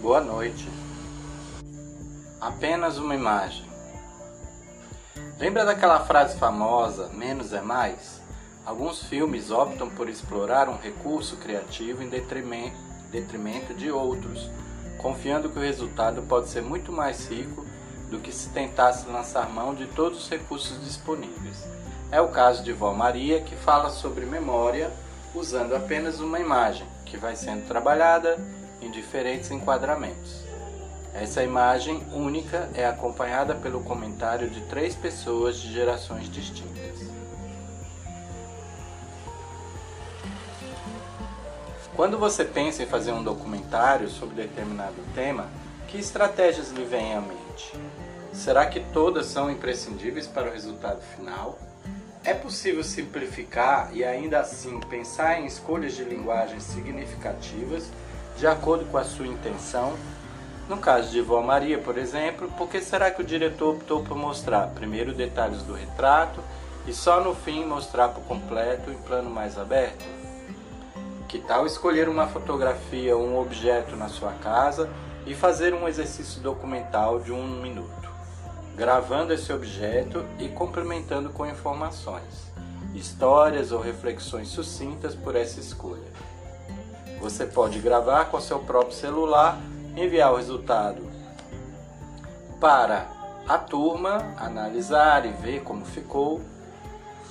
Boa noite. Apenas uma imagem. Lembra daquela frase famosa, menos é mais? Alguns filmes optam por explorar um recurso criativo em detrimento, de outros, confiando que o resultado pode ser muito mais rico do que se tentasse lançar mão de todos os recursos disponíveis. É o caso de Vó Maria, que fala sobre memória usando apenas uma imagem, que vai sendo trabalhada em diferentes enquadramentos. Essa imagem única é acompanhada pelo comentário de três pessoas de gerações distintas. Quando você pensa em fazer um documentário sobre determinado tema, que estratégias lhe vêm à mente? Será que todas são imprescindíveis para o resultado final? É possível simplificar e ainda assim pensar em escolhas de linguagem significativas de acordo com a sua intenção? No caso de Vó Maria, por exemplo, por que será que o diretor optou por mostrar primeiro detalhes do retrato e só no fim mostrar por completo em plano mais aberto? Que tal escolher uma fotografia ou um objeto na sua casa e fazer um exercício documental de um minuto, gravando esse objeto e complementando com informações, histórias ou reflexões sucintas por essa escolha. Você pode gravar com seu próprio celular, enviar o resultado para a turma analisar e ver como ficou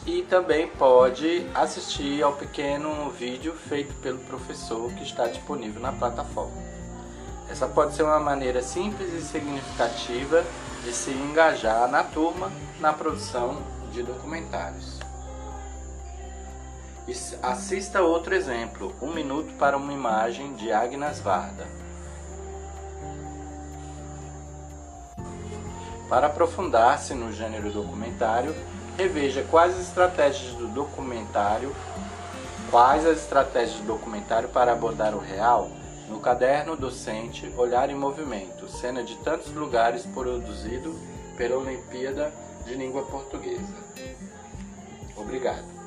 e também pode assistir ao pequeno vídeo feito pelo professor que está disponível na plataforma. Essa pode ser uma maneira simples e significativa de se engajar na turma na produção de documentários. Assista outro exemplo, Um Minuto para uma Imagem, de Agnes Varda. Para aprofundar-se no gênero documentário, reveja quais as estratégias do documentário, quais as estratégias do documentário para abordar o real, no caderno docente Olhar em Movimento, cena de tantos lugares produzido pela Olimpíada de Língua Portuguesa. Obrigado.